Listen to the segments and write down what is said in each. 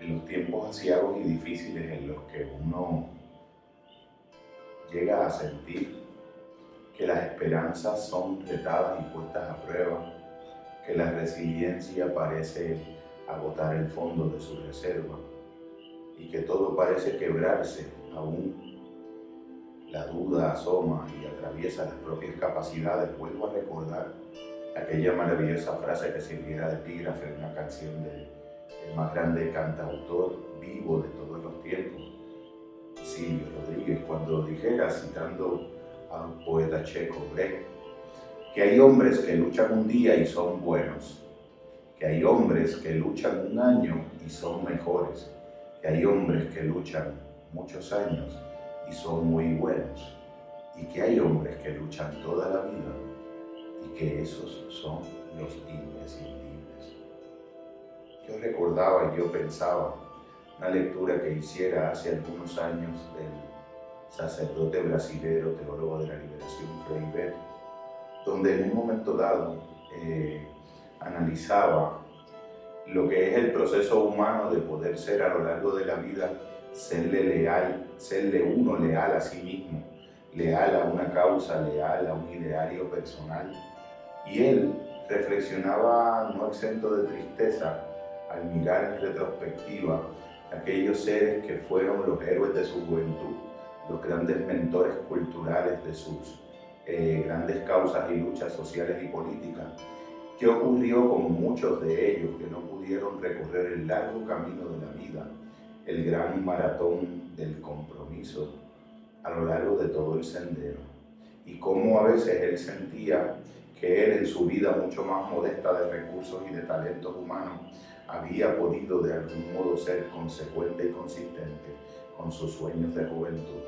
en los tiempos asiagos y difíciles en los que uno llega a sentir que las esperanzas son retadas y puestas a prueba, que la resiliencia parece agotar el fondo de su reserva y que todo parece quebrarse, aún la duda asoma y atraviesa las propias capacidades. Vuelvo a recordar aquella maravillosa frase que sirviera de epígrafe en una canción del más grande cantautor vivo de todos los tiempos, Silvio Rodríguez, cuando dijera, citando a un poeta checo, Brecht, que hay hombres que luchan un día y son buenos, que hay hombres que luchan un año y son mejores, que hay hombres que luchan muchos años y son muy buenos, y que hay hombres que luchan toda la vida y que esos son los imprescindibles. Yo recordaba y yo pensaba una lectura que hiciera hace algunos años del sacerdote brasilero, teólogo de la liberación, Frei Beto, donde en un momento dado eh, analizaba lo que es el proceso humano de poder ser a lo largo de la vida, serle leal, serle uno leal a sí mismo, leal a una causa, leal a un ideario personal. Y él reflexionaba no exento de tristeza al mirar en retrospectiva aquellos seres que fueron los héroes de su juventud, los grandes mentores culturales de sus eh, grandes causas y luchas sociales y políticas. ¿Qué ocurrió con muchos de ellos que no pudieron recorrer el largo camino de la vida, el gran maratón del compromiso a lo largo de todo el sendero? Y cómo a veces él sentía que él en su vida mucho más modesta de recursos y de talentos humanos había podido de algún modo ser consecuente y consistente con sus sueños de juventud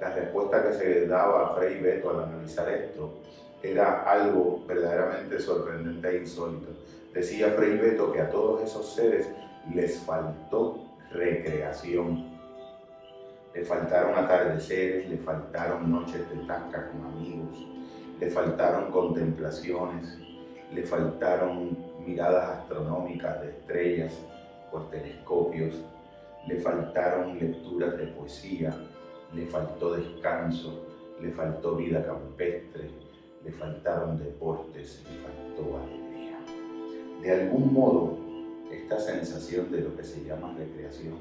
la respuesta que se daba a Frei Beto al analizar esto era algo verdaderamente sorprendente e insólito. Decía Frei Beto que a todos esos seres les faltó recreación. Le faltaron atardeceres, le faltaron noches de tasca con amigos, le faltaron contemplaciones, le faltaron miradas astronómicas de estrellas por telescopios, le faltaron lecturas de poesía, le faltó descanso, le faltó vida campestre, le faltaron deportes, le faltó alegría. De algún modo, esta sensación de lo que se llama recreación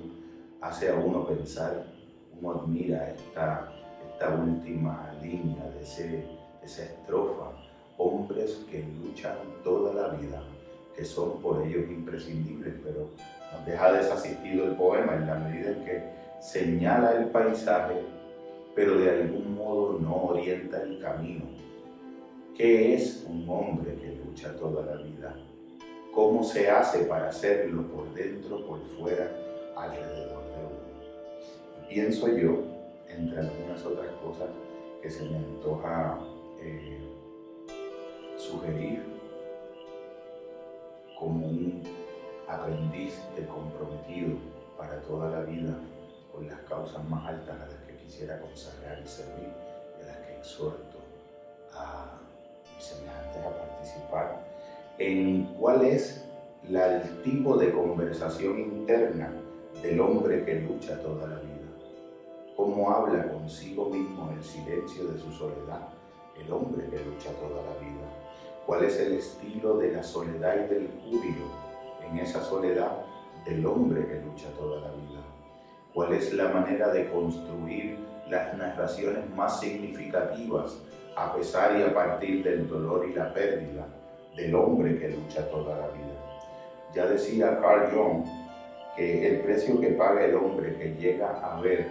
hace a uno pensar, uno admira esta, esta última línea de, ese, esa estrofa, hombres que luchan toda la vida, que son por ellos imprescindibles, pero nos deja desasistido el poema en la medida en que señala el paisaje, pero de algún modo no orienta el camino. ¿Qué es un hombre que lucha toda la vida? ¿Cómo se hace para hacerlo por dentro, por fuera, alrededor de uno? pienso yo, entre algunas otras cosas que se me antoja eh, sugerir aprendiz de comprometido para toda la vida con las causas más altas a las que quisiera consagrar y servir y a las que exhorto a mis semejantes a participar, en cuál es la, el tipo de conversación interna del hombre que lucha toda la vida. Cómo habla consigo mismo el silencio de su soledad el hombre que lucha toda la vida. Cuál es el estilo de la soledad y del júbilo en esa soledad del hombre que lucha toda la vida cuál es la manera de construir las narraciones más significativas a pesar y a partir del dolor y la pérdida del hombre que lucha toda la vida. Ya decía Carl Jung que el precio que paga el hombre que llega a ver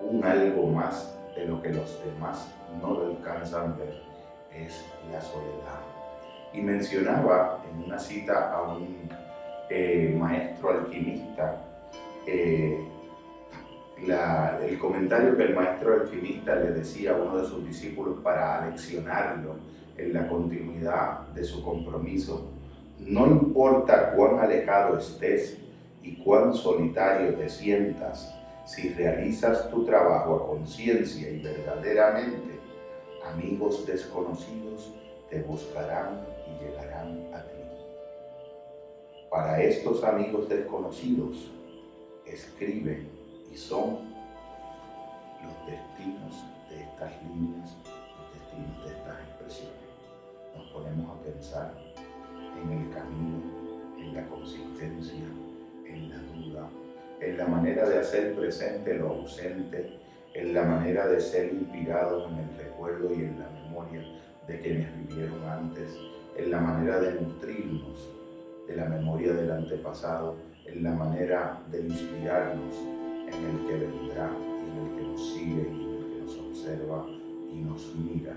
un algo más de lo que los demás no lo alcanzan a ver es la soledad. Y mencionaba en una cita a un eh, maestro alquimista eh, el comentario que el maestro alquimista le decía a uno de sus discípulos para aleccionarlo en la continuidad de su compromiso, no importa cuán alejado estés y cuán solitario te sientas, si realizas tu trabajo a conciencia y verdaderamente, amigos desconocidos te buscarán y llegarán a ti. Para estos amigos desconocidos, escriben y son los destinos de estas líneas, los destinos de estas expresiones. Nos ponemos a pensar en el camino, en la consistencia, en la duda, en la manera de hacer presente lo ausente, en la manera de ser inspirados en el recuerdo y en la memoria de quienes vivieron antes, en la manera de nutrirnos de la memoria del antepasado, en la manera de inspirarnos en el que vendrá en el que nos sigue y en el que nos observa y nos mira.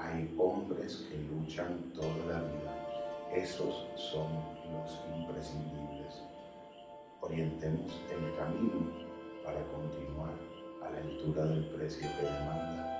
Hay hombres que luchan toda la vida. Esos son los imprescindibles. Orientemos el camino para continuar a la altura del precio que demanda